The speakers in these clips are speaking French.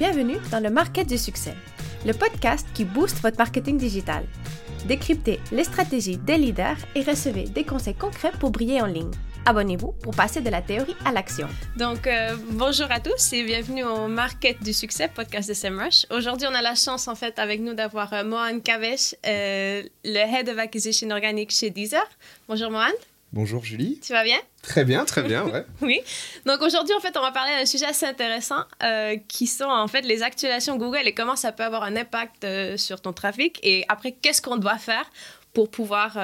bienvenue dans le Market du succès, le podcast qui booste votre marketing digital. Décryptez les stratégies des leaders et recevez des conseils concrets pour briller en ligne. Abonnez-vous pour passer de la théorie à l'action. Donc, euh, bonjour à tous et bienvenue au Market du succès, podcast de SEMrush. Aujourd'hui, on a la chance, en fait, avec nous d'avoir euh, Mohan Kavesh, euh, le Head of Acquisition Organic chez Deezer. Bonjour Mohan. Bonjour Julie. Tu vas bien? Très bien, très bien, ouais. oui. Donc aujourd'hui, en fait, on va parler d'un sujet assez intéressant qui sont en fait les actualisations Google et comment ça peut avoir un impact sur ton trafic. Et après, qu'est-ce qu'on doit faire pour pouvoir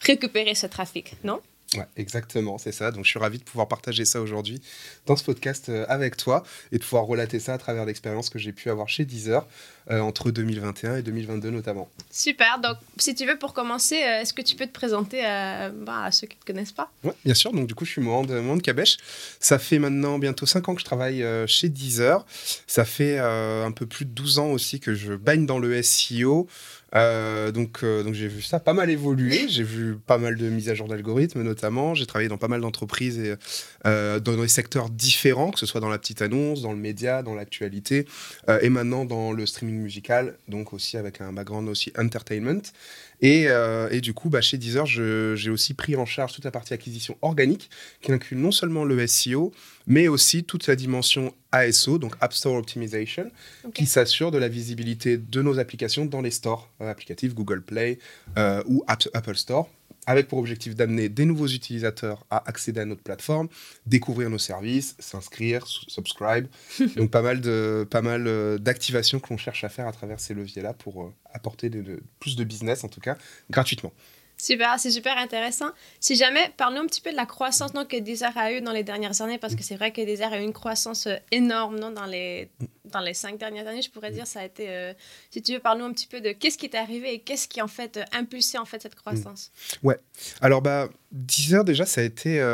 récupérer ce trafic, non? Ouais, exactement, c'est ça. Donc je suis ravi de pouvoir partager ça aujourd'hui dans ce podcast euh, avec toi et de pouvoir relater ça à travers l'expérience que j'ai pu avoir chez Deezer euh, entre 2021 et 2022 notamment. Super. Donc si tu veux pour commencer, euh, est-ce que tu peux te présenter bah, à ceux qui ne te connaissent pas? Oui, bien sûr. Donc du coup, je suis Mohand, Mohand Kabesh. Ça fait maintenant bientôt 5 ans que je travaille chez Deezer. Ça fait un peu plus de 12 ans aussi que je baigne dans le SEO. Euh, donc, euh, donc j'ai vu ça pas mal évoluer. J'ai vu pas mal de mises à jour d'algorithmes notamment. J'ai travaillé dans pas mal d'entreprises et euh, dans des secteurs différents, que ce soit dans la petite annonce, dans le média, dans l'actualité, et maintenant dans le streaming musical, donc aussi avec un background aussi entertainment. Et, et, du coup, bah, chez Deezer, j'ai aussi pris en charge toute la partie acquisition organique, qui inclut non seulement le SEO, mais aussi toute la dimension ASO, donc App Store Optimization, qui s'assure de la visibilité de nos applications dans les stores euh, applicatifs Google Play euh, ou Apple Store, avec pour objectif d'amener des nouveaux utilisateurs à accéder à notre plateforme, découvrir nos services, s'inscrire, subscribe. donc pas mal de pas mal euh, d'activations que l'on cherche à faire à travers ces leviers-là pour apporter plus de business en tout cas gratuitement. Super, c'est super intéressant. Si jamais, parle-nous un petit peu de la croissance non, que Deezer a eu dans les dernières années, parce que c'est vrai que Deezer a eu une croissance euh, énorme non, dans, les, dans les cinq dernières années, je pourrais dire. Ça a été, euh, si tu veux, parle-nous un petit peu de qu'est-ce qui est arrivé et qu'est-ce qui, en fait, euh, impulsé en fait, cette croissance. Ouais. Alors, bah, Deezer, déjà, ça a été,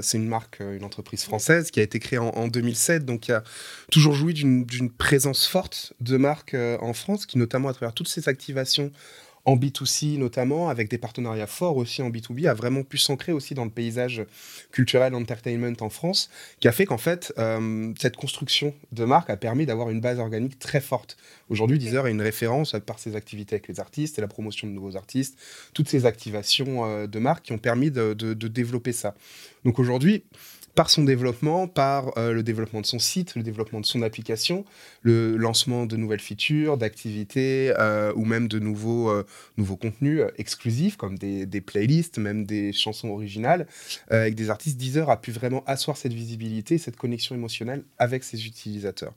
c'est une marque, une entreprise française qui a été créée en, en 2007, donc il a toujours joui d'une présence forte de marque en France, qui notamment à travers toutes ces activations en B2C notamment, avec des partenariats forts aussi en B2B, a vraiment pu s'ancrer aussi dans le paysage culturel entertainment en France, qui a fait qu'en fait, euh, cette construction de marque a permis d'avoir une base organique très forte. Aujourd'hui, Deezer est une référence par ses activités avec les artistes et la promotion de nouveaux artistes, toutes ces activations euh, de marque qui ont permis de développer ça. Donc aujourd'hui, par son développement, par euh, le développement de son site, le développement de son application, le lancement de nouvelles features, d'activités euh, ou même de nouveaux, euh, nouveaux contenus exclusifs comme des, des, playlists, même des chansons originales, avec des artistes. Deezer a pu vraiment asseoir cette visibilité, cette connexion émotionnelle avec ses utilisateurs.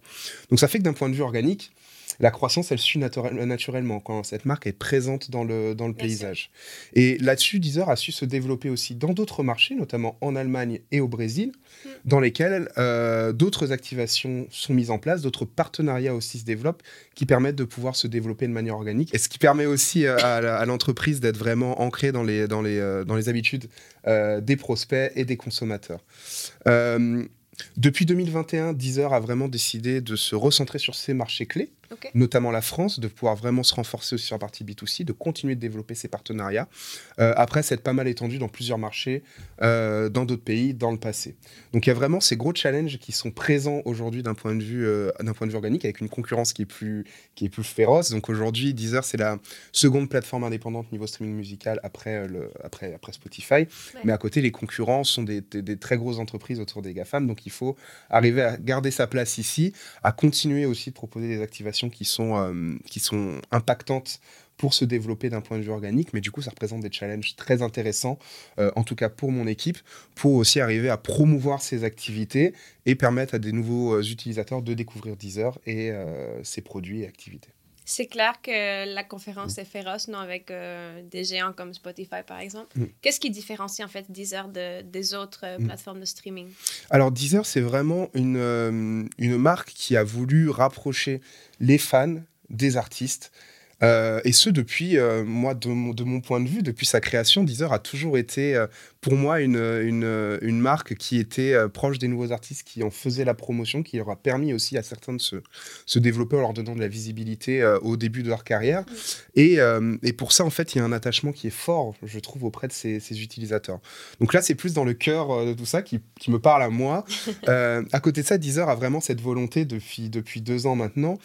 Donc ça fait que d'un point de vue organique, la croissance, elle suit naturellement quand cette marque est présente dans le, dans le paysage. Et là-dessus, Deezer a su se développer aussi dans d'autres marchés, notamment en Allemagne et au Brésil, mm. dans lesquels euh, d'autres activations sont mises en place, d'autres partenariats aussi se développent qui permettent de pouvoir se développer de manière organique. Et ce qui permet aussi euh, à, l'entreprise d'être vraiment ancrée dans les, dans les, euh, dans les habitudes des prospects et des consommateurs. depuis 2021, Deezer a vraiment décidé de se recentrer sur ses marchés clés notamment la France, de pouvoir vraiment se renforcer aussi sur la partie B2C, de continuer de développer ses partenariats. Euh, après, c'est pas mal étendu dans plusieurs marchés, euh, dans d'autres pays, dans le passé. Donc il y a vraiment ces gros challenges qui sont présents aujourd'hui d'un point, de vue, euh, d'un point de vue organique, avec une concurrence qui est plus, qui est plus féroce. Donc aujourd'hui, Deezer, c'est la seconde plateforme indépendante niveau streaming musical après, le, après, après Spotify. Mais à côté, les concurrents sont des, des très grosses entreprises autour des GAFAM. Donc il faut arriver à garder sa place ici, à continuer aussi de proposer des activations qui sont, euh, qui sont impactantes pour se développer d'un point de vue organique, mais du coup, ça représente des challenges très intéressants, euh, en tout cas pour mon équipe, pour aussi arriver à promouvoir ces activités et permettre à des nouveaux euh, utilisateurs de découvrir Deezer et ses produits et activités. C'est clair que la conférence est féroce, non, avec des géants comme Spotify, par exemple. Mm. Qu'est-ce qui différencie en fait Deezer de, des autres mm. plateformes de streaming? Alors Deezer, c'est vraiment une, une marque qui a voulu rapprocher les fans des artistes Euh, et ce, depuis, euh, moi, de mon, de mon, point de vue, depuis sa création, Deezer a toujours été, euh, pour moi, une, une, une, marque qui était proche des nouveaux artistes, qui en faisait la promotion, qui leur a permis aussi à certains de se, se développer en leur donnant de la visibilité au début de leur carrière. Et, et, pour ça, en fait, il y a un attachement qui est fort, je trouve, auprès de ces, ces utilisateurs. Donc là, c'est plus dans le cœur de tout ça qui, qui me parle à moi. à côté de ça, Deezer a vraiment cette volonté depuis, depuis deux ans maintenant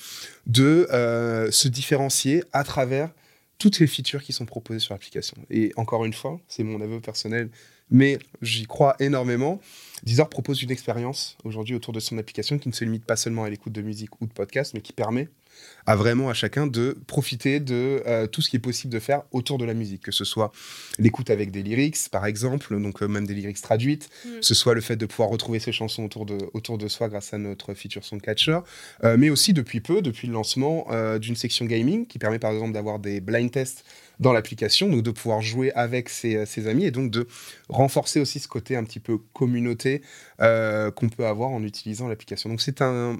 de se différencier à travers toutes les features qui sont proposées sur l'application. Et encore une fois, c'est mon aveu personnel, mais j'y crois énormément. Deezer propose une expérience aujourd'hui autour de son application qui ne se limite pas seulement à l'écoute de musique ou de podcast, mais qui permet à vraiment à chacun de profiter de euh, tout ce qui est possible de faire autour de la musique, que ce soit l'écoute avec des lyrics, par exemple, donc euh, même des lyrics traduites, mm. ce soit le fait de pouvoir retrouver ses chansons autour de, autour de soi grâce à notre feature Songcatcher, euh, mais aussi depuis peu, depuis le lancement d'une section gaming qui permet par exemple d'avoir des blind tests dans l'application, donc de pouvoir jouer avec ses, ses, amis et donc de renforcer aussi ce côté un petit peu communauté qu'on peut avoir en utilisant l'application. Donc c'est un,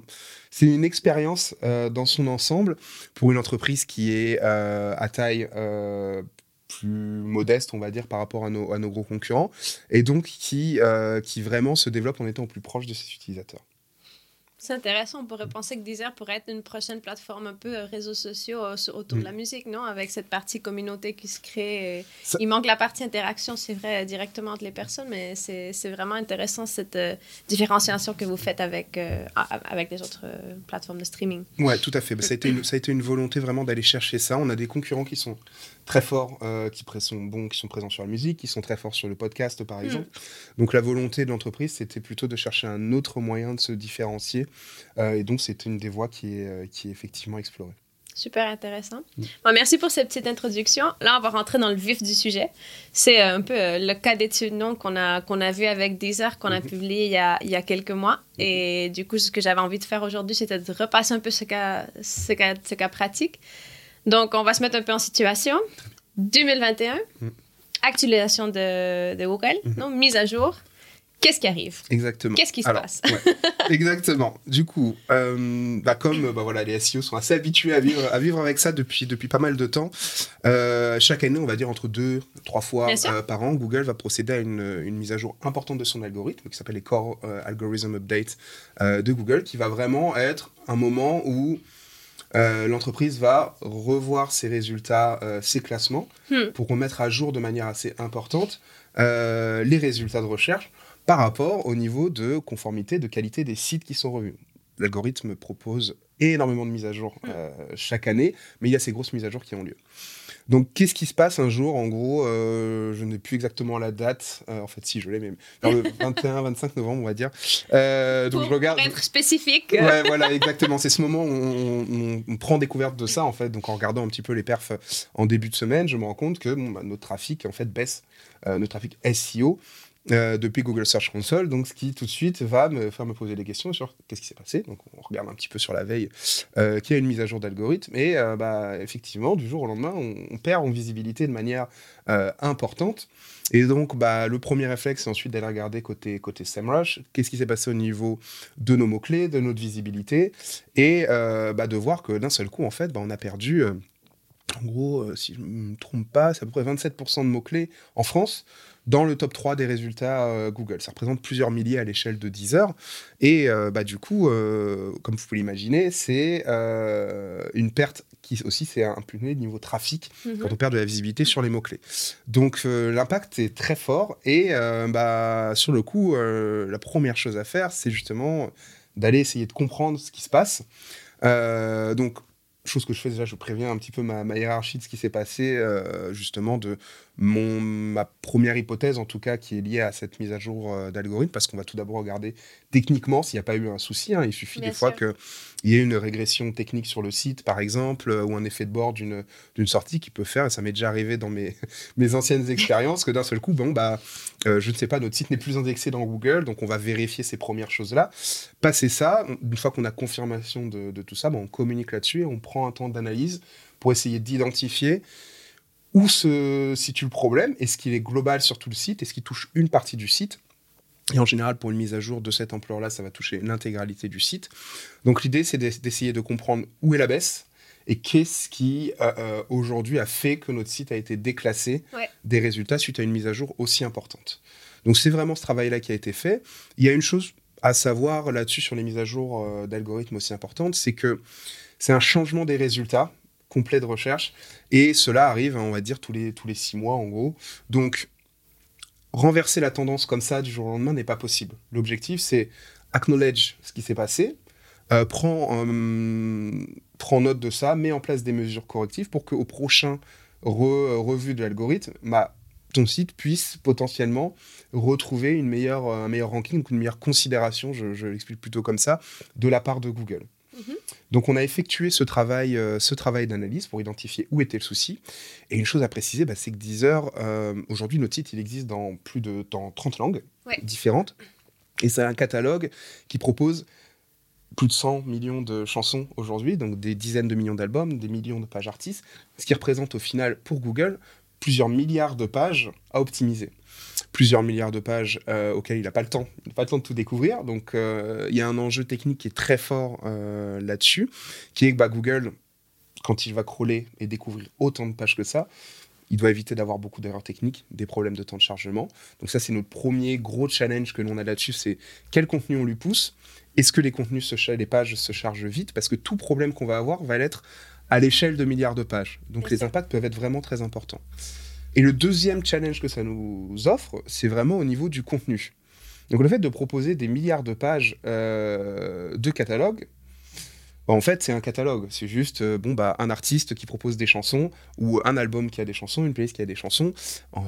c'est une expérience dans son ensemble pour une entreprise qui est euh, à taille euh, plus modeste, on va dire, par rapport à nos, gros concurrents, et donc qui, euh, qui vraiment se développe en étant au plus proche de ses utilisateurs. C'est intéressant. On pourrait penser que Deezer pourrait être une prochaine plateforme un peu euh, réseaux sociaux euh, autour de la mm. musique, non? Avec cette partie communauté qui se crée. Il manque la partie interaction, c'est vrai, directement entre les personnes, mais c'est vraiment intéressant cette euh, différenciation que vous faites avec, avec les autres plateformes de streaming. Ouais, tout à fait. ça, a été une, ça a été une volonté vraiment d'aller chercher ça. On a des concurrents qui sont très forts, qui sont bons, qui sont présents sur la musique, qui sont très forts sur le podcast, par mm. exemple. Donc la volonté de l'entreprise, c'était plutôt de chercher un autre moyen de se différencier euh, et donc, c'est une des voies qui est, euh, qui est effectivement explorée. Super intéressant. Mm. Bon, merci pour cette petite introduction. Là, on va rentrer dans le vif du sujet. C'est euh, un peu le cas d'étude qu'on a, qu'on a vu avec Deezer, qu'on a mm-hmm. publié il y a, il y a quelques mois. Mm-hmm. Et du coup, ce que j'avais envie de faire aujourd'hui, c'était de repasser un peu ce cas, ce, cas, ce cas pratique. Donc, on va se mettre un peu en situation. 2021, mm. actualisation de, de Google, mm-hmm. non, mise à jour. Qu'est-ce qui arrive? Exactement. Qu'est-ce qui se passe? Exactement. Du coup, euh, bah comme bah voilà, les SEO sont assez habitués à vivre, à vivre avec ça depuis, depuis pas mal de temps, euh, chaque année, on va dire entre deux, trois fois euh, par an, Google va procéder à une, une, mise à jour importante de son algorithme qui s'appelle les Core Algorithm Update de Google, qui va vraiment être un moment où l'entreprise va revoir ses résultats, ses classements, hmm. pour remettre à jour de manière assez importante les résultats de recherche par rapport au niveau de conformité, de qualité des sites qui sont revus. L'algorithme propose énormément de mises à jour mm. euh, chaque année, mais il y a ces grosses mises à jour qui ont lieu. Donc, qu'est-ce qui se passe un jour En gros, euh, je n'ai plus exactement la date. Euh, en fait, si, je l'ai, mais vers le 21-25 novembre, on va dire. donc, je regarde. Pour être spécifique. Ouais, voilà, exactement. C'est ce moment où on, prend découverte de ça, en fait. Donc, en regardant un petit peu les perfs en début de semaine, je me rends compte que bon, bah, notre trafic, en fait, baisse. notre trafic SEO euh, depuis Google Search Console, donc ce qui tout de suite va me faire me poser des questions sur qu'est-ce qui s'est passé. Donc on regarde un petit peu sur la veille euh, qu'il y a une mise à jour d'algorithme et euh, bah, effectivement du jour au lendemain on, perd en visibilité de manière importante. Et donc bah, le premier réflexe c'est ensuite d'aller regarder côté côté SEMrush qu'est-ce qui s'est passé au niveau de nos mots clés, de notre visibilité? Et bah, de voir que d'un seul coup en fait on a perdu en gros, si je ne me trompe pas, c'est à peu près 27% de mots-clés en France dans le top 3 des résultats euh, Google. Ça représente plusieurs milliers à l'échelle de 10 heures. Et euh, bah, du coup, euh, comme vous pouvez l'imaginer, c'est une perte qui aussi c'est un de niveau trafic mhm. quand on perd de la visibilité sur les mots-clés. Donc l'impact est très fort et bah, sur le coup, la première chose à faire, c'est justement d'aller essayer de comprendre ce qui se passe. donc chose que je fais déjà, je préviens un petit peu ma, ma hiérarchie de ce qui s'est passé, justement, de mon, ma première hypothèse, en tout cas, qui est liée à cette mise à jour euh, d'algorithme, parce qu'on va tout d'abord regarder techniquement s'il n'y a pas eu un souci. Hein. Il suffit des fois qu'il y ait une régression technique sur le site, par exemple, euh, ou un effet de bord d'une sortie qui peut faire, et ça m'est déjà arrivé dans mes, mes anciennes expériences, que d'un seul coup, bon, bah, euh, je ne sais pas, notre site n'est plus indexé dans Google, donc on va vérifier ces premières choses-là. Passer ça, une fois qu'on a confirmation de, de tout ça, bon, on communique là-dessus et on prend un temps d'analyse pour essayer d'identifier où se situe le problème Est-ce qu'il est global sur tout le site Est-ce qu'il touche une partie du site et en général, pour une mise à jour de cette ampleur-là, ça va toucher l'intégralité du site. Donc l'idée, c'est d'essayer de comprendre où est la baisse et qu'est-ce qui euh, euh, aujourd'hui a fait que notre site a été déclassé Ouais. des résultats suite à une mise à jour aussi importante. Donc c'est vraiment ce travail-là qui a été fait. Il y a une chose à savoir là-dessus sur les mises à jour euh, d'algorithmes aussi importantes, c'est que c'est un changement des résultats complet de recherche et cela arrive, on va dire, tous les, tous les six mois en gros. Donc renverser la tendance comme ça du jour au lendemain n'est pas possible. L'objectif, c'est acknowledge ce qui s'est passé, euh, prends, euh, prends note de ça, mets en place des mesures correctives pour qu'au prochain re- revue de l'algorithme, bah, ton site puisse potentiellement retrouver une meilleure, un meilleur ranking, une meilleure considération, je l'explique plutôt comme ça, de la part de Google. Donc on a effectué ce travail, euh, ce travail d'analyse pour identifier où était le souci. Et une chose à préciser, bah, c'est que Deezer, euh, aujourd'hui notre site il existe dans plus de dans 30 langues Ouais. différentes. Et c'est un catalogue qui propose plus de 100 millions de chansons aujourd'hui, donc des dizaines de millions d'albums, des millions de pages artistes, ce qui représente au final pour Google plusieurs milliards de pages à optimiser. Plusieurs milliards de pages euh, auxquelles il n'a pas le temps, il n'a pas le temps de tout découvrir. Donc euh, il y a un enjeu technique qui est très fort euh, là-dessus, qui est que bah, Google, quand il va crawler et découvrir autant de pages que ça, il doit éviter d'avoir beaucoup d'erreurs techniques, des problèmes de temps de chargement. Donc ça, c'est notre premier gros challenge que l'on a là-dessus, c'est quel contenu on lui pousse? Est-ce que les contenus, se les pages se chargent vite? Parce que tout problème qu'on va avoir va l'être à l'échelle de milliards de pages. Donc les impacts peuvent être vraiment très importants. Et le deuxième challenge que ça nous offre, c'est vraiment au niveau du contenu. Donc le fait de proposer des milliards de pages euh, de catalogue, bah, en fait, c'est un catalogue. C'est juste euh, bon, bah, un artiste qui propose des chansons ou un album qui a des chansons, une playlist qui a des chansons. Euh,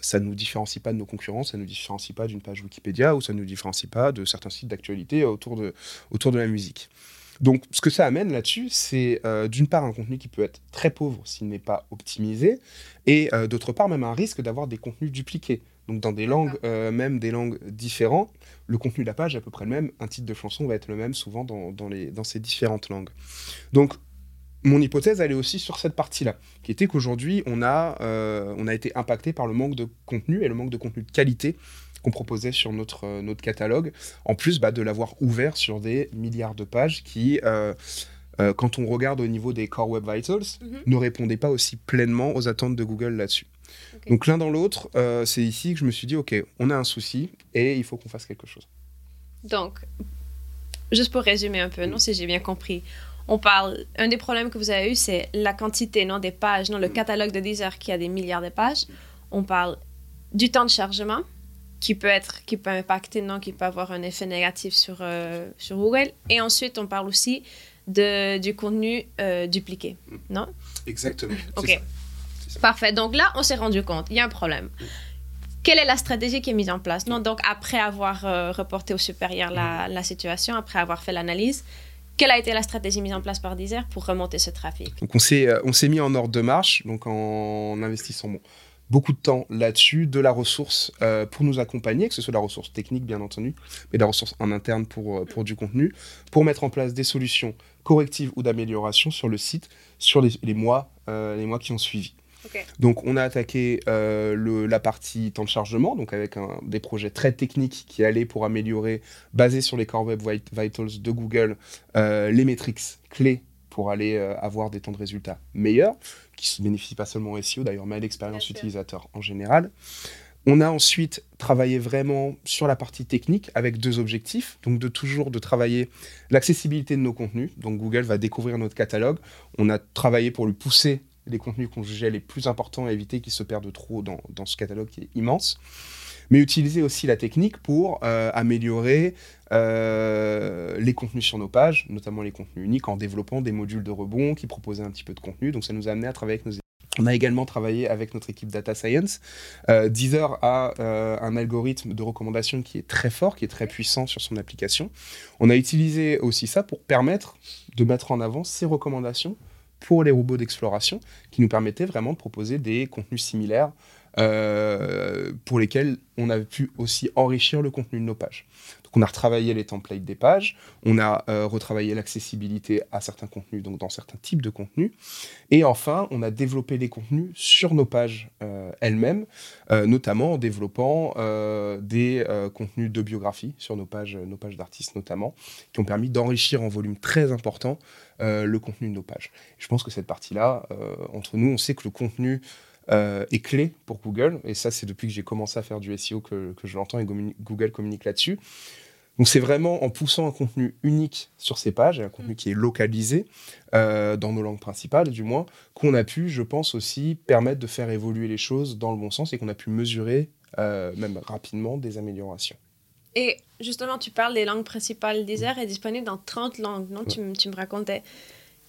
ça ne nous différencie pas de nos concurrents, ça ne nous différencie pas d'une page Wikipédia ou ça ne nous différencie pas de certains sites d'actualité autour de, autour de la musique. Donc, ce que ça amène là-dessus, c'est euh, d'une part un contenu qui peut être très pauvre s'il n'est pas optimisé, et euh, d'autre part même un risque d'avoir des contenus dupliqués. Donc, dans des langues, euh, même des langues différentes, le contenu de la page est à peu près le même, un titre de chanson va être le même souvent dans, dans, les, dans ces différentes langues. Donc, mon hypothèse, elle est aussi sur cette partie-là, qui était qu'aujourd'hui, on, a, on a été impacté par le manque de contenu et le manque de contenu de qualité qu'on proposait sur notre, euh, notre catalogue, en plus bah, de l'avoir ouvert sur des milliards de pages qui, euh, euh, quand on regarde au niveau des Core Web Vitals, Mhm. ne répondaient pas aussi pleinement aux attentes de Google là-dessus. Donc l'un dans l'autre, c'est ici que je me suis dit, ok, on a un souci et il faut qu'on fasse quelque chose. Donc, juste pour résumer un peu, non, si j'ai bien compris, on parle, un des problèmes que vous avez eu, c'est la quantité, non, des pages, non, le catalogue de Deezer qui a des milliards de pages. On parle du temps de chargement qui peut être, qui peut impacter, non, qui peut avoir un effet négatif sur, euh, sur Google. Et ensuite, on parle aussi de, du contenu euh, dupliqué, non? Exactement. Ok. Parfait. Donc là, on s'est rendu compte, il y a un problème. Quelle est la stratégie qui est mise en place? Non, donc après avoir euh, reporté au supérieur la, la situation, après avoir fait l'analyse, quelle a été la stratégie mise en place par Deezer pour remonter ce trafic? Donc on s'est on s'est mis en ordre de marche, donc en investissant bon, beaucoup de temps là-dessus, de la ressource euh, pour nous accompagner, que ce soit de la ressource technique bien entendu, mais de la ressource en interne pour, euh, pour du contenu, pour mettre en place des solutions correctives ou d'amélioration sur le site sur les, les mois, euh, les mois qui ont suivi. Donc on a attaqué euh, le- la partie temps de chargement, donc avec un- des projets très techniques qui allaient pour améliorer, basés sur les Core Web Vit- Vitals de Google, les métriques clés pour aller euh, avoir des temps de résultats meilleurs, qui ne bénéficient pas seulement au SEO d'ailleurs, mais à l'expérience utilisateur en général. On a ensuite travaillé vraiment sur la partie technique avec deux objectifs. Donc de toujours de travailler l'accessibilité de nos contenus. Donc Google va découvrir notre catalogue. On a travaillé pour lui pousser les contenus qu'on jugeait les plus importants et éviter qu'ils se perdent trop dans, dans ce catalogue qui est immense. Mais utiliser aussi la technique pour euh, améliorer euh, les contenus sur nos pages, notamment les contenus uniques, en développant des modules de rebond qui proposaient un petit peu de contenu. Donc ça nous a amené à travailler avec nos on a également travaillé avec notre équipe Data Science. Euh, Deezer a un algorithme de recommandation qui est très fort, qui est très puissant sur son application. On a utilisé aussi ça pour permettre de mettre en avant ces recommandations pour les robots d'exploration qui nous permettaient vraiment de proposer des contenus similaires pour lesquels on a pu aussi enrichir le contenu de nos pages. Donc on a retravaillé les templates des pages, on a retravaillé l'accessibilité à certains contenus, donc dans certains types de contenus, et enfin on a développé les contenus sur nos pages elles-mêmes, notamment en développant des contenus de biographie sur nos pages, nos pages d'artistes notamment, qui ont permis d'enrichir en volume très important euh, le contenu de nos pages. Je pense que cette partie-là, euh, entre nous, on sait que le contenu euh, est clé pour Google, et ça c'est depuis que j'ai commencé à faire du SEO que, je l'entends et Google communique là-dessus. Donc c'est vraiment en poussant un contenu unique sur ces pages, un contenu qui est localisé dans nos langues principales du moins, qu'on a pu, je pense aussi, permettre de faire évoluer les choses dans le bon sens et qu'on a pu mesurer même rapidement des améliorations. Et justement, tu parles des langues principales. Deezer est disponible dans 30 langues, non? Tu, tu, me racontais.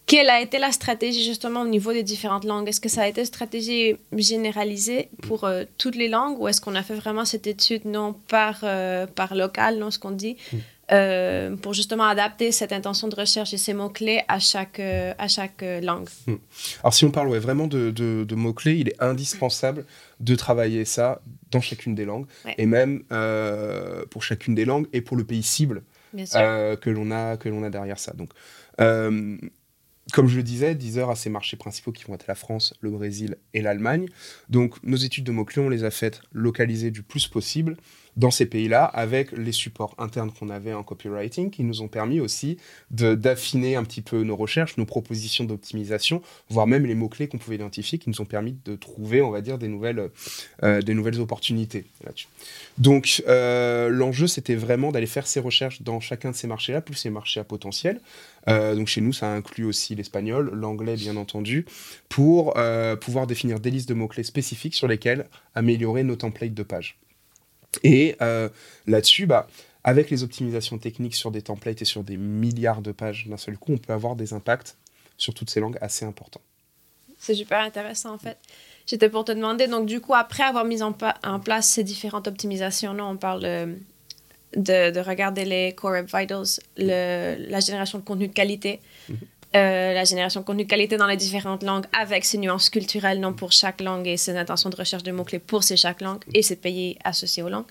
Quelle a été la stratégie justement au niveau des différentes langues? Est-ce que ça a été une stratégie généralisée pour euh, toutes les langues ou est-ce qu'on a fait vraiment cette étude non par, euh, par local, non ce qu'on dit, mm. euh, pour justement adapter cette intention de recherche et ces mots-clés à chaque, à chaque langue? Mm. Alors si on parle ouais, vraiment de, de, de mots-clés, il est indispensable de travailler ça dans chacune des langues, et même euh, pour chacune des langues et pour le pays cible euh, que l'on a, que a derrière ça. Donc, euh, comme je le disais, Deezer a ses marchés principaux qui vont être la France, le Brésil et l'Allemagne. Donc nos études de mots-clés, on les a faites localisées du plus possible dans ces pays-là avec les supports internes qu'on avait en copywriting qui nous ont permis aussi d'affiner un petit peu nos recherches, nos propositions d'optimisation, voire même les mots-clés qu'on pouvait identifier qui nous ont permis de trouver, on va dire, des nouvelles, euh, des nouvelles opportunités là-dessus. Donc euh, l'enjeu, c'était vraiment d'aller faire ces recherches dans chacun de ces marchés-là, plus ces marchés à potentiel. Euh, donc chez nous, ça inclut aussi l'espagnol, l'anglais bien entendu, pour pouvoir définir des listes de mots-clés spécifiques sur lesquels améliorer nos templates de pages. Et euh, là-dessus, bah, avec les optimisations techniques sur des templates et sur des milliards de pages d'un seul coup, on peut avoir des impacts sur toutes ces langues assez importants. C'est super intéressant en fait. J'étais pour te demander, donc du coup, après avoir mis en, place ces différentes optimisations, là, on parle de, de, regarder les Core Vitals, le, la génération de contenu de qualité. Euh, la génération de contenu qualité dans les différentes langues avec ses nuances culturelles, non pour chaque langue et ses intentions de recherche de mots-clés pour ces chaque langue et ses pays associés aux langues.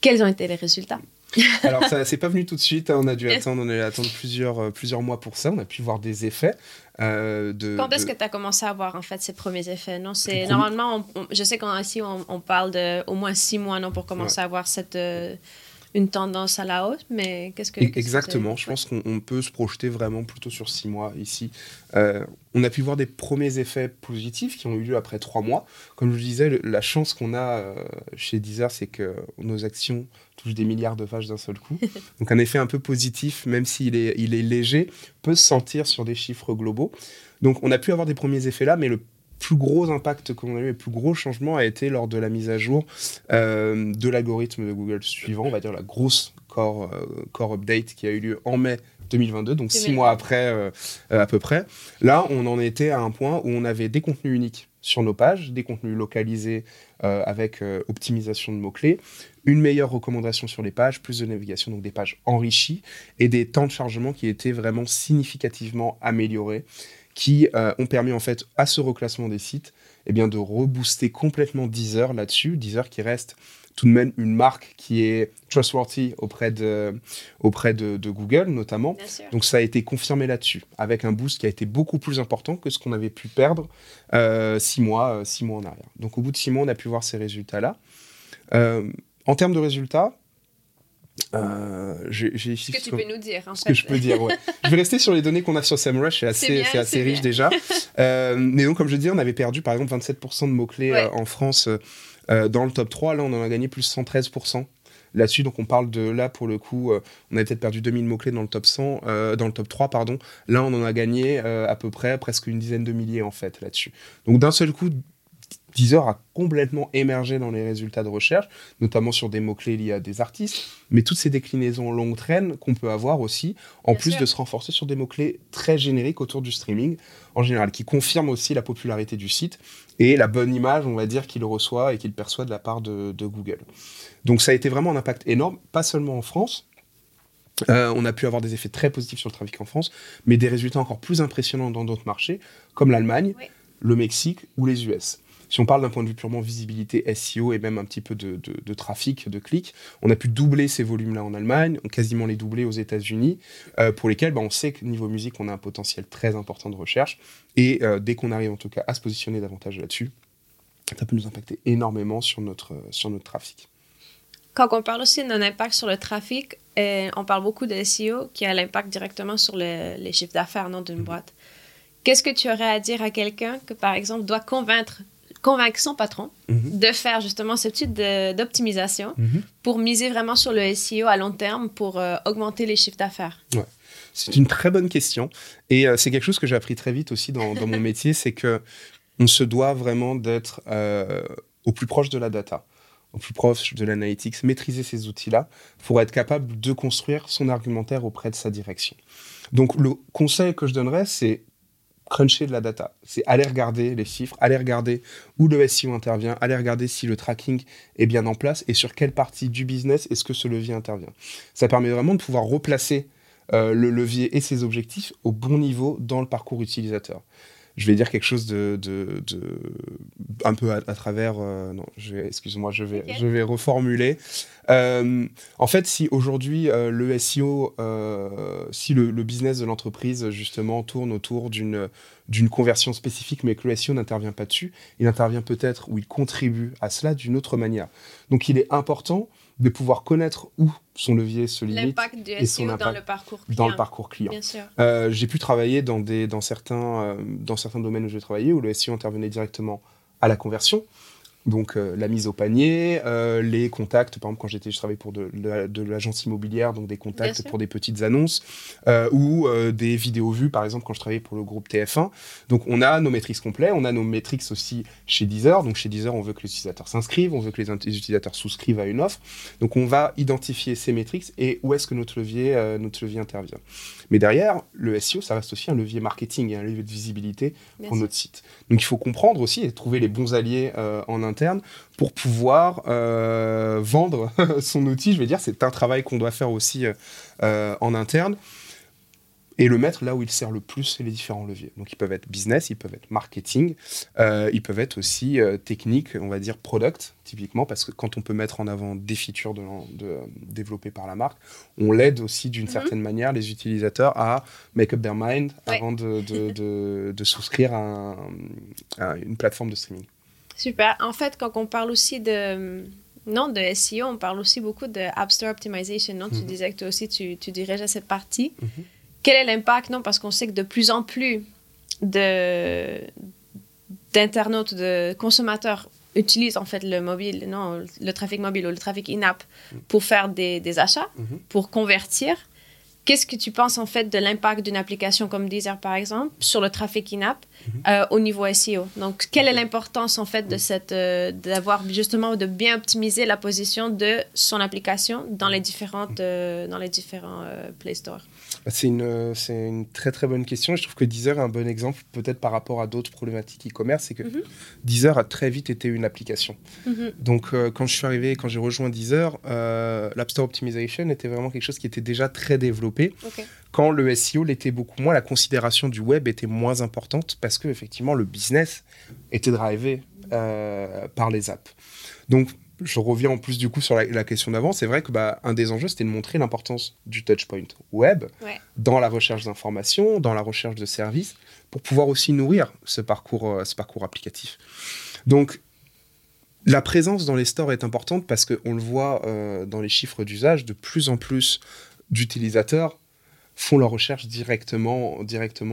Quels ont été les résultats? Alors, ça c'est pas venu tout de suite. Hein. On a dû attendre, on a dû attendre plusieurs, euh, plusieurs mois pour ça. On a pu voir des effets. Euh, de, Quand est-ce que tu as commencé à voir en fait ces premiers effets? Non c'est normalement je sais qu'ici on, on, parle de au moins six mois non pour commencer à voir cette une tendance à la hausse, mais qu'est-ce que... Exactement, je pense qu'on peut se projeter vraiment plutôt sur six mois ici. Euh, on a pu voir des premiers effets positifs qui ont eu lieu après trois mois. Comme je disais, la chance qu'on a euh, chez Deezer, c'est que nos actions touchent des milliards de pages d'un seul coup. Donc un effet un peu positif, même s'il est, il est léger, peut se sentir sur des chiffres globaux. Donc on a pu avoir des premiers effets là, mais le plus gros impact qu'on a eu, le plus gros changement a été lors de la mise à jour euh, de l'algorithme de Google suivant, on va dire la grosse core, euh, core update qui a eu lieu en mai 2022, donc six mois après euh, à peu près. Là, on en était à un point où on avait des contenus uniques sur nos pages, des contenus localisés avec optimisation de mots-clés, une meilleure recommandation sur les pages, plus de navigation, donc des pages enrichies, et des temps de chargement qui étaient vraiment significativement améliorés qui euh, ont permis en fait à ce reclassement des sites eh bien, de rebooster complètement Deezer là-dessus. Deezer qui reste tout de même une marque qui est trustworthy auprès de, auprès de, Google notamment. Donc ça a été confirmé là-dessus, avec un boost qui a été beaucoup plus important que ce qu'on avait pu perdre euh, six, mois, euh, six mois en arrière. Donc au bout de six mois, on a pu voir ces résultats-là. en termes de résultats, euh, ce que tu peux nous dire. En ce que je peux dire, ouais. je vais rester sur les données qu'on a sur SEMrush, c'est assez, riche déjà. euh, mais donc, comme je dis, on avait perdu par exemple 27% de mots-clés euh, en France euh, dans le top 3. Là, on en a gagné plus 113% là-dessus. Donc on parle de là pour le coup, on avait peut-être perdu 2000 mots-clés dans le top 100, dans le top 3 pardon. Là on en a gagné à peu près presque une dizaine de milliers en fait là-dessus. Donc d'un seul coup Deezer a complètement émergé dans les résultats de recherche, notamment sur des mots-clés liés à des artistes, mais toutes ces déclinaisons longue traîne qu'on peut avoir aussi, en plus de se renforcer sur des mots-clés très génériques autour du streaming en général, qui confirment aussi la popularité du site et la bonne image, on va dire, qu'il reçoit et qu'il perçoit de la part de, Google. Donc ça a été vraiment un impact énorme, pas seulement en France, euh, on a pu avoir des effets très positifs sur le trafic en France, mais des résultats encore plus impressionnants dans d'autres marchés, comme l'Allemagne, le Mexique ou les US. Si on parle d'un point de vue purement visibilité SEO et même un petit peu de, de trafic, de clics, on a pu doubler ces volumes-là en Allemagne, quasiment les doubler aux États-Unis, pour lesquels bah, on sait que niveau musique, on a un potentiel très important de recherche. Et dès qu'on arrive en tout cas à se positionner davantage là-dessus, ça peut nous impacter énormément sur notre, sur notre trafic. Quand on parle aussi d'un impact sur le trafic, euh, on parle beaucoup de SEO qui a l'impact directement sur les chiffres d'affaires d'une mhm. boîte. Qu'est-ce que tu aurais à dire à quelqu'un que, par exemple, doit convaincre, convaincre son patron mhm. de faire justement ce type d'optimisation mhm. pour miser vraiment sur le SEO à long terme pour euh, augmenter les chiffres d'affaires? C'est une très bonne question. Et euh, c'est quelque chose que j'ai appris très vite aussi dans, dans mon métier, c'est que on se doit vraiment d'être au plus proche de la data au plus proche de l'analytics, maîtriser ces outils-là pour être capable de construire son argumentaire auprès de sa direction. Donc le conseil que je donnerais, c'est cruncher de la data. C'est aller regarder les chiffres, aller regarder où le SEO intervient, aller regarder si le tracking est bien en place et sur quelle partie du business est-ce que ce levier intervient. Ça permet vraiment de pouvoir replacer euh, le levier et ses objectifs au bon niveau dans le parcours utilisateur je vais dire quelque chose de, de, un peu à, travers. Euh, non, excuse-moi, je vais, je vais reformuler. Euh, en fait, si aujourd'hui euh, le SEO, si le, business de l'entreprise justement tourne autour d'une d'une conversion spécifique, mais que le SEO n'intervient pas dessus, il intervient peut-être ou il contribue à cela d'une autre manière. Donc, il est important de pouvoir connaître où son levier se limite l'impact du et son impact dans le parcours client. Dans le parcours client. Euh, j'ai pu travailler dans, des, dans, certains, euh, dans certains domaines où j'ai travaillé où le SEO intervenait directement à la conversion. Donc euh, la mise au panier, euh, les contacts, par exemple quand j'étais, je travaillais pour de, de, l'agence immobilière, donc des contacts pour des petites annonces, euh, ou des vidéos vues, par exemple quand je travaillais pour le groupe TF1. Donc on a nos métriques complets, on a nos métriques aussi chez Deezer. Donc chez Deezer, on veut que les utilisateurs s'inscrivent, on veut que les, utilisateurs souscrivent à une offre. Donc on va identifier ces métriques et où est-ce que notre levier, notre levier intervient. Mais derrière, le SEO, ça reste aussi un levier marketing et un levier de visibilité pour notre site. Donc il faut comprendre aussi et trouver les bons alliés en interne pour pouvoir euh, vendre son outil. Je vais dire, c'est un travail qu'on doit faire aussi euh, en interne et le mettre là où il sert le plus les différents leviers. Donc ils peuvent être business, ils peuvent être marketing, euh, ils peuvent être aussi technique, on va dire product, typiquement, parce que quand on peut mettre en avant des features de, développées par la marque, on l'aide aussi d'une mhm. certaine manière les utilisateurs à make up their mind avant de, de, souscrire à, une plateforme de streaming. Super. En fait, quand on parle aussi de non de SEO, on parle aussi beaucoup de App Store Optimization. Non, tu mhm. disais que toi aussi tu, tu diriges à cette partie. Mhm. Quel est l'impact Non, parce qu'on sait que de plus en plus de d'internautes, de consommateurs utilisent en fait le mobile, non, le trafic mobile ou le trafic in-app mhm. pour faire des, des achats, pour convertir. Qu'est-ce que tu penses en fait de l'impact d'une application comme Deezer par exemple sur le trafic in-app mhm. euh, au niveau SEO Donc, quelle est l'importance en fait de cette euh, d'avoir justement de bien optimiser la position de son application dans les différentes euh, dans les différents Play Store? C'est une, c'est une très très bonne question. Je trouve que Deezer est un bon exemple, peut-être par rapport à d'autres problématiques e-commerce, c'est que mhm. Deezer a très vite été une application. Mhm. Donc quand je suis arrivé, quand j'ai rejoint Deezer, l'App Store Optimization était vraiment quelque chose qui était déjà très développé quand le SEO l'était beaucoup moins, la considération du web était moins importante parce que effectivement le business était drivé euh, par les apps. Donc je reviens en plus du coup sur la, question d'avant. C'est vrai que bah, un des enjeux c'était de montrer l'importance du touchpoint web dans la recherche d'informations, dans la recherche de services, pour pouvoir aussi nourrir ce parcours, euh, ce parcours applicatif. Donc la présence dans les stores est importante parce qu'on le voit euh, dans les chiffres d'usage, de plus en plus d'utilisateurs font leur recherche directement,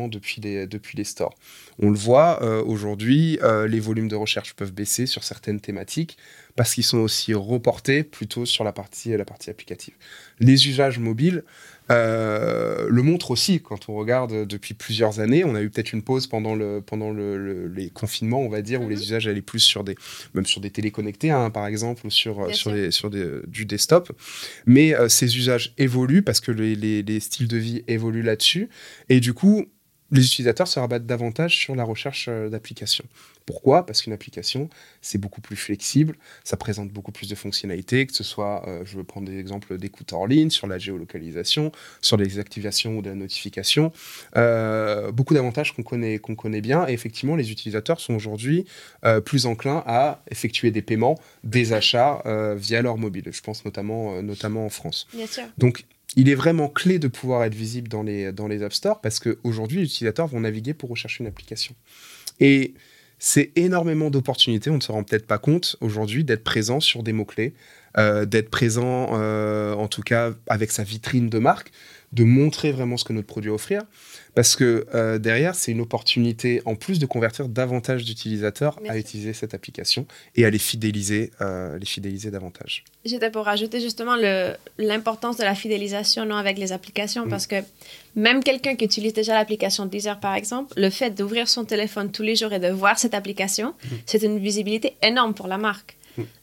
depuis, les, depuis stores. On le voit euh, aujourd'hui, euh, les volumes de recherche peuvent baisser sur certaines thématiques parce qu'ils sont aussi reportés plutôt sur la partie, la partie applicative. Les usages mobiles le montrent aussi quand on regarde depuis plusieurs années. On a eu peut-être une pause pendant, le, pendant le, les confinements, on va dire, où les mhm. usages allaient plus sur des, même sur des téléconnectés, hein, par exemple, ou sur, sur, sur des, du desktop. Mais ces usages évoluent parce que les, les, les styles de vie évoluent là-dessus. Et du coup, les utilisateurs se rabattent davantage sur la recherche euh, d'applications. Pourquoi? Parce qu'une application, c'est beaucoup plus flexible, ça présente beaucoup plus de fonctionnalités, que ce soit, euh, je veux prendre des exemples d'écoute en ligne, sur la géolocalisation, sur les activations ou de la notification, euh, beaucoup d'avantages qu'on connaît, qu'on connaît bien. Et effectivement, les utilisateurs sont aujourd'hui plus enclins à effectuer des paiements, des achats via leur mobile. Je pense notamment, notamment en France. Bien sûr. Donc, il est vraiment clé de pouvoir être visible dans les, App Store parce qu'aujourd'hui, les utilisateurs vont naviguer pour rechercher une application. Et c'est énormément d'opportunités, on ne se rend peut-être pas compte aujourd'hui d'être présent sur des mots-clés, euh, d'être présent euh, en tout cas avec sa vitrine de marque, de montrer vraiment ce que notre produit a à offrir. Parce que euh, derrière, c'est une opportunité, en plus de convertir davantage d'utilisateurs à utiliser cette application et à les fidéliser, les fidéliser davantage. J'étais pour rajouter justement l'importance de la fidélisation non, avec les applications, mm. parce que même quelqu'un qui utilise déjà l'application Deezer, par exemple, le fait d'ouvrir son téléphone tous les jours et de voir cette application, mm. c'est une visibilité énorme pour la marque.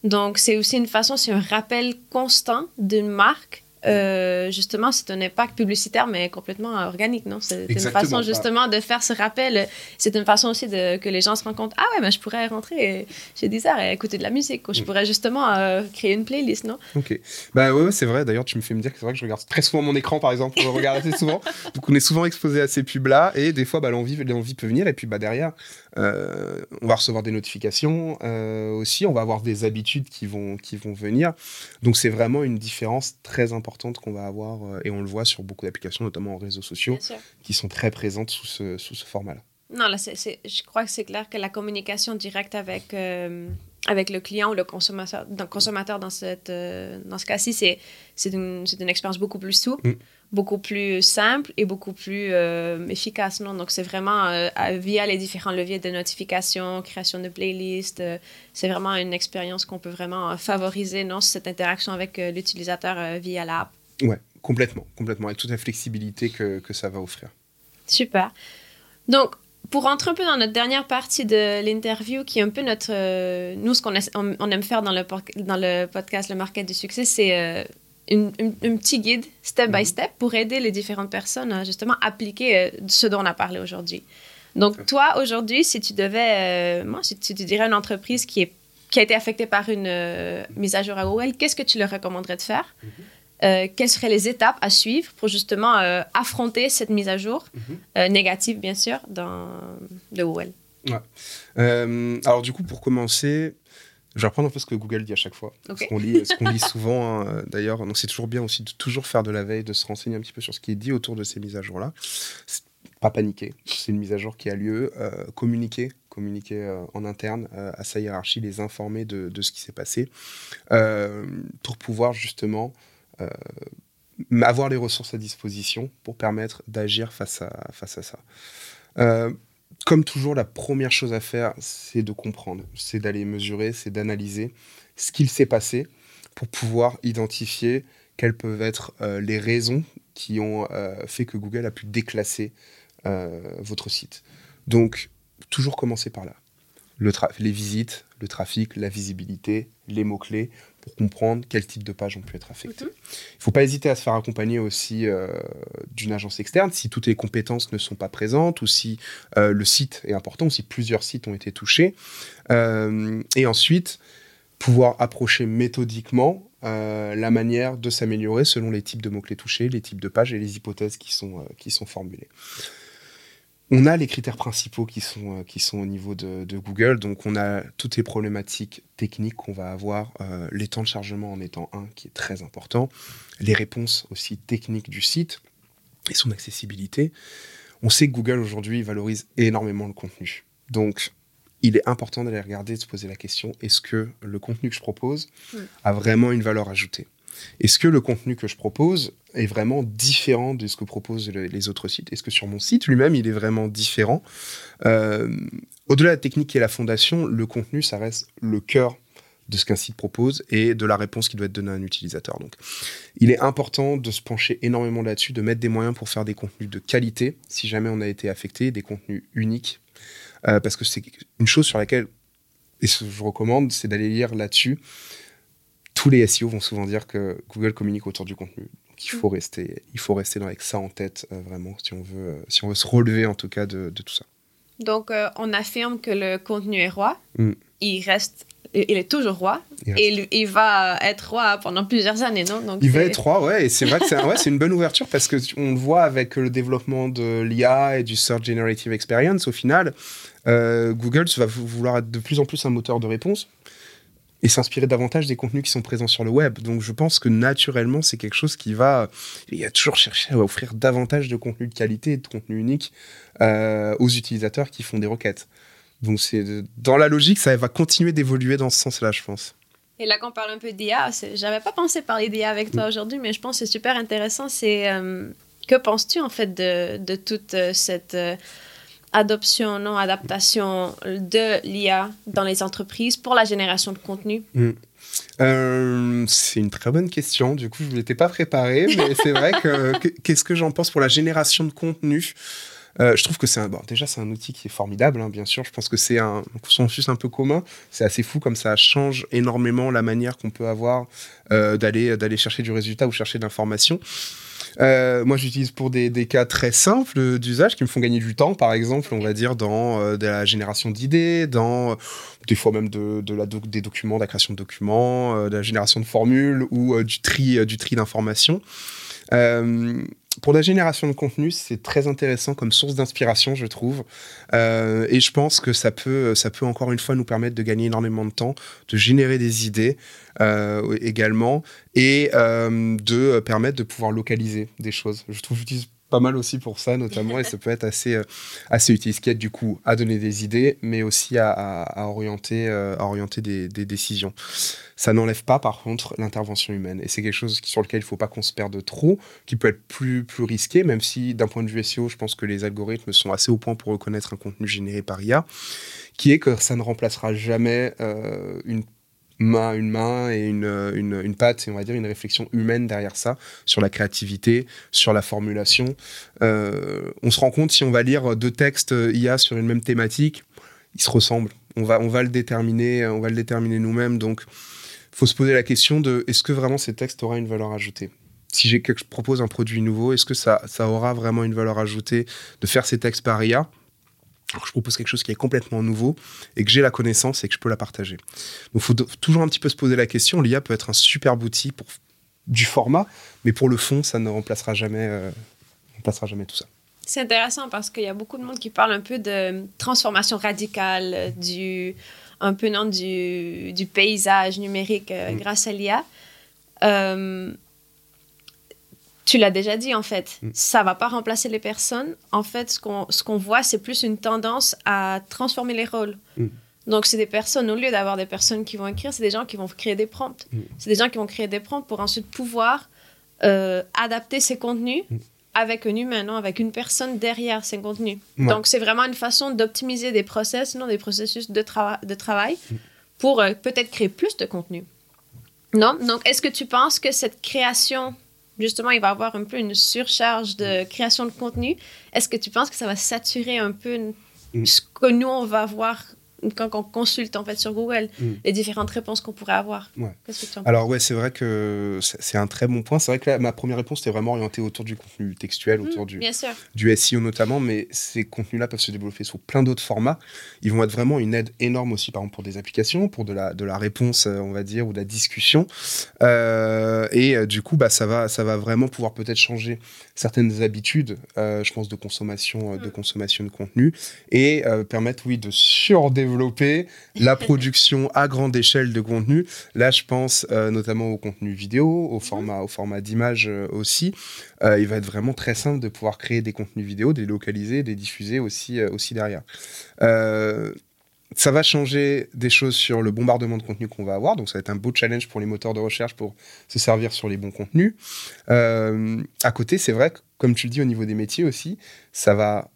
Donc, c'est aussi une façon, c'est un rappel constant d'une marque euh, justement, c'est un impact publicitaire, mais complètement organique, non? C'est une façon, justement, de faire ce rappel. C'est une façon aussi de, que les gens se rendent compte, ah ouais, mais je pourrais rentrer chez Deezer et écouter de la musique, ou je mm. pourrais justement euh, créer une playlist, non? Ok. Bah ouais, c'est vrai. D'ailleurs, tu me fais me dire que c'est vrai que je regarde très souvent mon écran, par exemple. Je regarde assez souvent. Donc, on est souvent exposé à ces pubs-là, et des fois, bah, l'envie peut venir, et puis bah, derrière, euh, on va recevoir des notifications aussi, on va avoir des habitudes qui vont, qui vont venir. Donc, c'est vraiment une différence très importante qu'on va avoir, euh, et on le voit sur beaucoup d'applications, notamment en réseaux sociaux, qui sont très présentes sous ce, sous ce format-là. Non, là, je crois que c'est clair que la communication directe avec, euh, avec le client ou le consommateur, dans, consommateur dans, cette, euh, dans ce cas-ci, c'est, c'est, une, c'est une expérience beaucoup plus souple. Mm beaucoup plus simple et beaucoup plus euh, efficace. Non? Donc, c'est vraiment euh, via les différents leviers de notification, création de playlists. Euh, c'est vraiment une expérience qu'on peut vraiment favoriser, non? cette interaction avec l'utilisateur via l'app. Ouais, complètement, complètement. Avec toute la flexibilité que, que ça va offrir. Super. Donc, pour rentrer un peu dans notre dernière partie de l'interview, qui est un peu notre. nous, ce qu'on on, aime faire dans le, dans le podcast Le Market du Succès, c'est une, un petit guide step by mhm. step pour aider les différentes personnes à justement appliquer euh, ce dont on a parlé aujourd'hui. Donc, toi, aujourd'hui, si tu devais, euh, moi, si tu, dirais une entreprise qui, est, qui a été affectée par une euh, mise à jour à Google, qu'est-ce que tu leur recommanderais de faire? Mhm. Quelles seraient les étapes à suivre pour justement affronter cette mise à jour, mhm. négative bien sûr, dans, de Google ouais. Alors, du coup, pour commencer, je vais reprendre un peu ce que Google dit à chaque fois. Ce qu'on lit, lit, souvent, hein, d'ailleurs. Donc, c'est toujours bien aussi de toujours faire de la veille, de se renseigner un petit peu sur ce qui est dit autour de ces mises à jour-là. Pas paniquer. C'est une mise à jour qui a lieu. Euh, communiquer communiquer euh, en interne euh, à sa hiérarchie, les informer de, de ce qui s'est passé, pour pouvoir justement avoir les ressources à disposition pour permettre d'agir face à, face à ça comme toujours, la première chose à faire, c'est de comprendre, c'est d'aller mesurer, c'est d'analyser ce qu'il s'est passé pour pouvoir identifier quelles peuvent être euh, les raisons qui ont euh, fait que Google a pu déclasser euh, votre site. Donc, toujours commencer par là. Le les visites, le trafic, la visibilité, les mots-clés, pour comprendre quel type de pages ont pu être affectées. Mhm. Il ne faut pas hésiter à se faire accompagner aussi euh, d'une agence externe si toutes les compétences ne sont pas présentes ou si euh, le site est important ou si plusieurs sites ont été touchés. Euh, et ensuite, pouvoir approcher méthodiquement la manière de s'améliorer selon les types de mots-clés touchés, les types de pages et les hypothèses qui sont, qui sont formulées. On a les critères principaux qui sont, euh, qui sont au niveau de, Google. Donc, on a toutes les problématiques techniques qu'on va avoir. Euh, les temps de chargement en étant un qui est très important. Les réponses aussi techniques du site et son accessibilité. On sait que Google aujourd'hui valorise énormément le contenu. Donc, il est important d'aller regarder, de se poser la question est-ce que le contenu que je propose a vraiment une valeur ajoutée? Est-ce que le contenu que je propose est vraiment différent de ce que proposent les autres sites? Est-ce que sur mon site lui-même, il est vraiment différent? Euh, Au-delà de la technique est la fondation, le contenu, ça reste le cœur de ce qu'un site propose et de la réponse qui doit être donnée à un utilisateur. Donc, il est important de se pencher énormément là-dessus, de mettre des moyens pour faire des contenus de qualité, si jamais on a été affecté, des contenus uniques, euh, parce que c'est une chose sur laquelle, et ce que je recommande, c'est d'aller lire là-dessus tous les SEO vont souvent dire que Google communique autour du contenu. Donc il faut rester, il faut rester avec ça en tête vraiment si on veut, si on veut se relever en tout cas de, tout ça. Donc on affirme que le contenu est roi. Mm. Il reste il est toujours roi et il, va être roi pendant plusieurs années, non? Donc Il va être roi, ouais, et c'est vrai que c'est ouais, une bonne ouverture parce que on le voit avec le développement de l'IA et du Search Generative Experience, au final, euh, Google va vouloir être de plus en plus un moteur de réponse et s'inspirer davantage des contenus qui sont présents sur le web. Donc je pense que naturellement, c'est quelque chose qui va... Il a toujours cherché à offrir davantage de contenu de qualité et de contenu unique euh, aux utilisateurs qui font des requêtes. Donc c'est dans la logique, ça va continuer d'évoluer dans ce sens-là, je pense. Et là, qu'on parle un peu d'IA, j'avais pas pensé parler d'IA avec toi mm. aujourd'hui, mais je pense que c'est super intéressant. C'est euh, que penses-tu en fait de, de toute euh, cette euh, adoption, non adaptation de l'IA dans les entreprises pour la génération de contenu? Mm. c'est une très bonne question. Du coup, je ne l'étais pas préparé, mais c'est vrai que qu'est-ce que j'en pense pour la génération de contenu? Euh, je trouve que c'est un, bon, déjà c'est un outil qui est formidable, hein, bien sûr. Je pense que c'est un consensus un peu commun. C'est assez fou comme ça change énormément la manière qu'on peut avoir euh, d'aller d'aller chercher du résultat ou chercher de l'information. Euh, moi, j'utilise pour des, cas très simples d'usage qui me font gagner du temps, par exemple, on va dire dans de la génération d'idées, dans des fois même de, la des documents, de la création de documents, de la génération de formules ou du tri, du d'informations. Euh, pour la génération de contenu, c'est très intéressant comme source d'inspiration, je trouve. Euh, et je pense que ça peut, ça peut encore une fois nous permettre de gagner énormément de temps, de générer des idées euh, également, et euh, de permettre de pouvoir localiser des choses. Je trouve j'utilise pas mal aussi pour ça notamment et ça peut être assez euh, assez utile. Ce qui aide du coup à donner des idées mais aussi à, à, orienter euh, orienter des, décisions. Ça n'enlève pas par contre l'intervention humaine. Et c'est quelque chose sur lequel il faut pas qu'on se perde trop qui peut être plus plus risqué même si d'un point de vue SEO je pense que les algorithmes sont assez au point pour reconnaître un contenu généré par IA qui est que ça ne remplacera jamais euh, une main, une main et une, une, une, patte, et on va dire une réflexion humaine derrière ça, sur la créativité, sur la formulation. Euh, on se rend compte, si on va lire deux textes IA sur une même thématique, ils se ressemblent. On va, on va le déterminer, déterminer nous-mêmes. Donc, faut se poser la question de est-ce que vraiment ces textes aura une valeur ajoutée? Si je propose un produit nouveau, est-ce que ça, ça aura vraiment une valeur ajoutée de faire ces textes par IA alors je propose quelque chose qui est complètement nouveau et que j'ai la connaissance et que je peux la partager. Donc il faut toujours un petit peu se poser la question. L'IA peut être un super outil pour du format, mais pour le fond, ça ne remplacera jamais, euh, remplacera jamais tout ça. C'est intéressant parce qu'il y a beaucoup de monde qui parle un peu de transformation radicale du un peu non du, du paysage numérique euh, mm. grâce à l'IA. Euh, tu l'as déjà dit, en fait, mm. ça va pas remplacer les personnes. En fait, ce qu'on ce qu'on voit, c'est plus une tendance à transformer les rôles. Mm. Donc, c'est des personnes, au lieu d'avoir des personnes qui vont écrire, c'est des gens qui vont créer des prompts. Mm. C'est des gens qui vont créer des prompts pour ensuite pouvoir euh, adapter ces contenus avec un humain, non, avec une personne derrière ces contenus. Donc, c'est vraiment une façon d'optimiser des process, non, des processus de, de travail pour euh, peut-être créer plus de contenu. Non? Donc, est-ce que tu penses que cette création justement, il va y avoir un peu une surcharge de création de contenu. Est-ce que tu penses que ça va saturer un peu mm. ce que nous, on va voir quand on consulte en fait sur Google mm. les différentes réponses qu'on pourrait avoir. Alors ouais, c'est vrai que c'est un très bon point. C'est vrai que ma première réponse était vraiment orientée autour du contenu textuel, mm, autour du, du SEO notamment, mais ces contenus-là peuvent se développer sous plein d'autres formats. Ils vont être vraiment une aide énorme aussi, par exemple pour des applications, pour de la, de la réponse, euh, on va dire, ou de la discussion. Euh, et euh, du coup, bah, ça va, ça va vraiment pouvoir peut-être changer certaines habitudes, je pense, de consommation, de mm. consommation de contenu et permettre, oui, de surdévelopper développer la production à grande échelle de contenu. Là, je pense euh, notamment au contenu vidéo, au mhm. format, au format d'image euh, aussi. Euh, il va être vraiment très simple de pouvoir créer des contenus vidéo, des localiser, des diffuser aussi, aussi derrière. ça va changer des choses sur le bombardement de contenu qu'on va avoir, donc ça va être un beau challenge pour les moteurs de recherche pour se servir sur les bons contenus. à côté, c'est vrai que, comme tu le dis au niveau des métiers aussi, ça va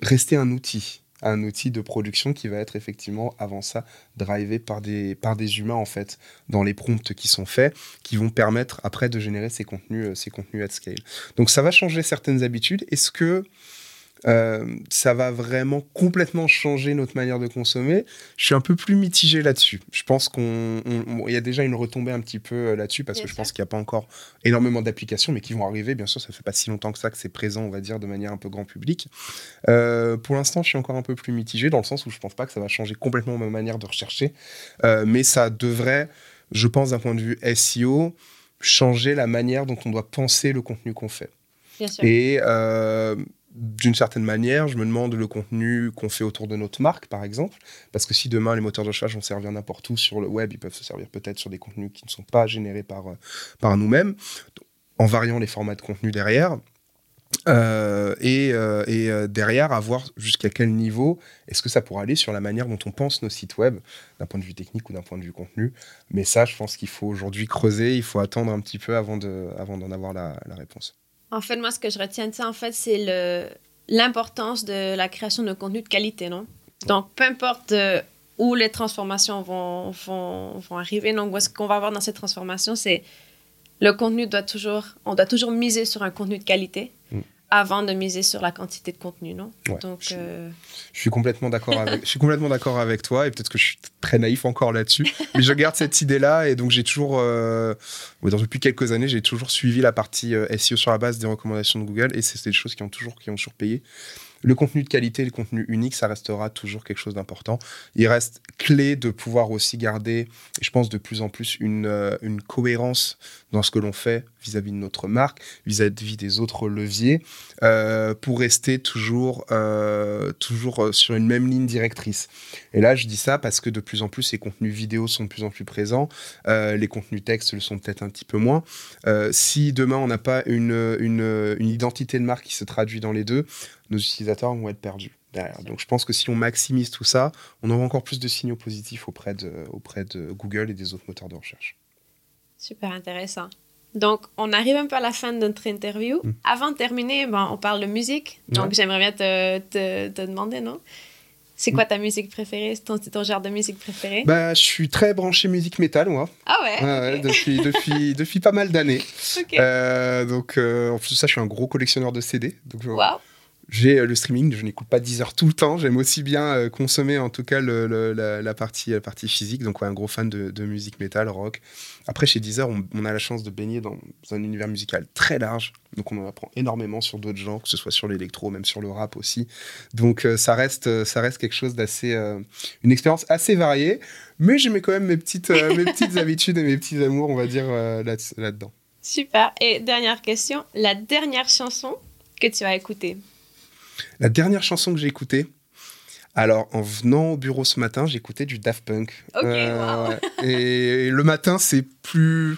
rester un outil un outil de production qui va être effectivement avant ça drivé par des, par des humains en fait dans les prompts qui sont faits qui vont permettre après de générer ces contenus, euh, ces contenus at scale. Donc ça va changer certaines habitudes. Est-ce que euh, ça va vraiment complètement changer notre manière de consommer. Je suis un peu plus mitigé là-dessus. Je pense qu'il y a déjà une retombée un petit peu euh, là-dessus parce que je pense qu'il n'y a pas encore énormément d'applications, mais qui vont arriver. Bien sûr, ça fait pas si longtemps que ça que c'est présent, on va dire, de manière un peu grand public. Euh, pour l'instant, je suis encore un peu plus mitigé dans le sens où je pense pas que ça va changer complètement ma manière de rechercher, mais ça devrait, je pense, d'un point de vue SEO, changer la manière dont on doit penser le contenu qu'on fait. Bien sûr. Et d'une certaine manière, je me demande le contenu qu'on fait autour de notre marque, par exemple, parce que si demain les moteurs de recherche vont servir n'importe où sur le web, ils peuvent se servir peut-être sur des contenus qui ne sont pas générés par, euh, par nous-mêmes, en variant les formats de contenu derrière. Euh, et, euh, derrière, à voir jusqu'à quel niveau est-ce que ça pourra aller sur la manière dont on pense nos sites web, d'un point de vue technique ou d'un point de vue contenu. Mais ça, je pense qu'il faut aujourd'hui creuser, il faut attendre un petit peu avant d'en avant avoir la réponse. En fait, moi, ce que je retiens de ça, en fait, c'est l'importance de la création de contenu de qualité, non? Donc, peu importe euh, où les transformations vont, vont, vont arriver, donc, ce qu'on va avoir dans ces transformations, c'est le contenu doit toujours, on doit toujours miser sur un contenu de qualité. Mm avant de miser sur la quantité de contenu, non? Donc, je, euh, je, suis complètement d'accord avec, je suis complètement d'accord avec toi et peut-être que je suis très naïf encore là-dessus, mais je garde cette idée-là et donc j'ai toujours, euh, depuis quelques années, j'ai toujours suivi la partie euh, SEO sur la base des recommandations de Google et c'est des choses qui ont toujours qui ont surpayé le contenu de qualité, le contenu unique, ça restera toujours quelque chose d'important. Il reste clé de pouvoir aussi garder, je pense de plus en plus, une, euh, une cohérence dans ce que l'on fait vis-à-vis de notre marque, vis-à-vis des autres leviers, euh, pour rester toujours, euh, toujours sur une même ligne directrice. Et là, je dis ça parce que de plus en plus, les contenus vidéo sont de plus en plus présents, les contenus textes le sont peut-être un petit peu moins. si demain, on n'a pas une identité de marque qui se traduit dans les deux, nos utilisateurs vont être perdus derrière. Donc je pense que si on maximise tout ça, on aura encore plus de signaux positifs auprès de, auprès de Google et des autres moteurs de recherche. Super intéressant. Donc, on arrive un peu à la fin de notre interview. Hmm. Avant de terminer, ben, on parle de musique. Donc, j'aimerais bien te, te, te, demander, non? C'est quoi ta musique préférée? C'est ton, ton, genre de musique préférée? Bah, Je suis très branché musique métal, moi. Ah ouais, depuis, depuis, depuis pas mal d'années. Euh, donc, euh, en plus de ça, je suis un gros collectionneur de CD. Donc, wow. J'ai euh, le streaming, je n'écoute pas 10 heures tout le temps. J'aime aussi bien euh, consommer en tout cas la, partie, la partie physique. Donc, ouais, un gros fan de, musique métal, rock. Après, chez Deezer, on, on, a la chance de baigner dans un univers musical très large. Donc, on en apprend énormément sur d'autres genres, que ce soit sur l'électro, même sur le rap aussi. Donc, euh, ça, reste, ça reste quelque chose d'assez. une expérience assez variée. Mais j'ai quand même mes petites, mes petites habitudes et mes petits amours, on va dire, là-dedans. Super. Et dernière question, la dernière chanson que tu as écoutée? La dernière chanson que j'ai écoutée, alors, en venant au bureau ce matin, j'écoutais du Daft Punk. Euh, et le matin, c'est plus.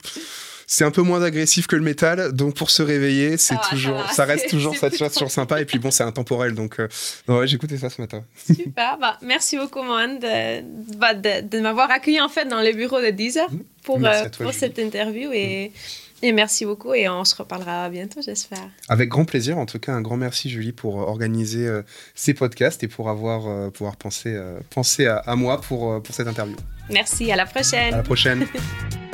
C'est un peu moins agressif que le métal, donc pour se réveiller, c'est toujours, ça, reste toujours, ça toujours sympa. Et puis bon, c'est intemporel, donc euh, ouais, j'écoutais ça ce matin. Super, bah, merci beaucoup, Mohan, de, bah, de, m'avoir accueilli en fait dans le bureau de Deezer mmh. pour, euh, pour cette interview et. Mmh. Et merci beaucoup et on se reparlera bientôt, j'espère. Avec grand plaisir. En tout cas, un grand merci, Julie, pour euh, organiser euh, ces podcasts et pour avoir euh, pouvoir penser, penser à, à, moi pour, pour cette interview. Merci, à la prochaine. À la prochaine.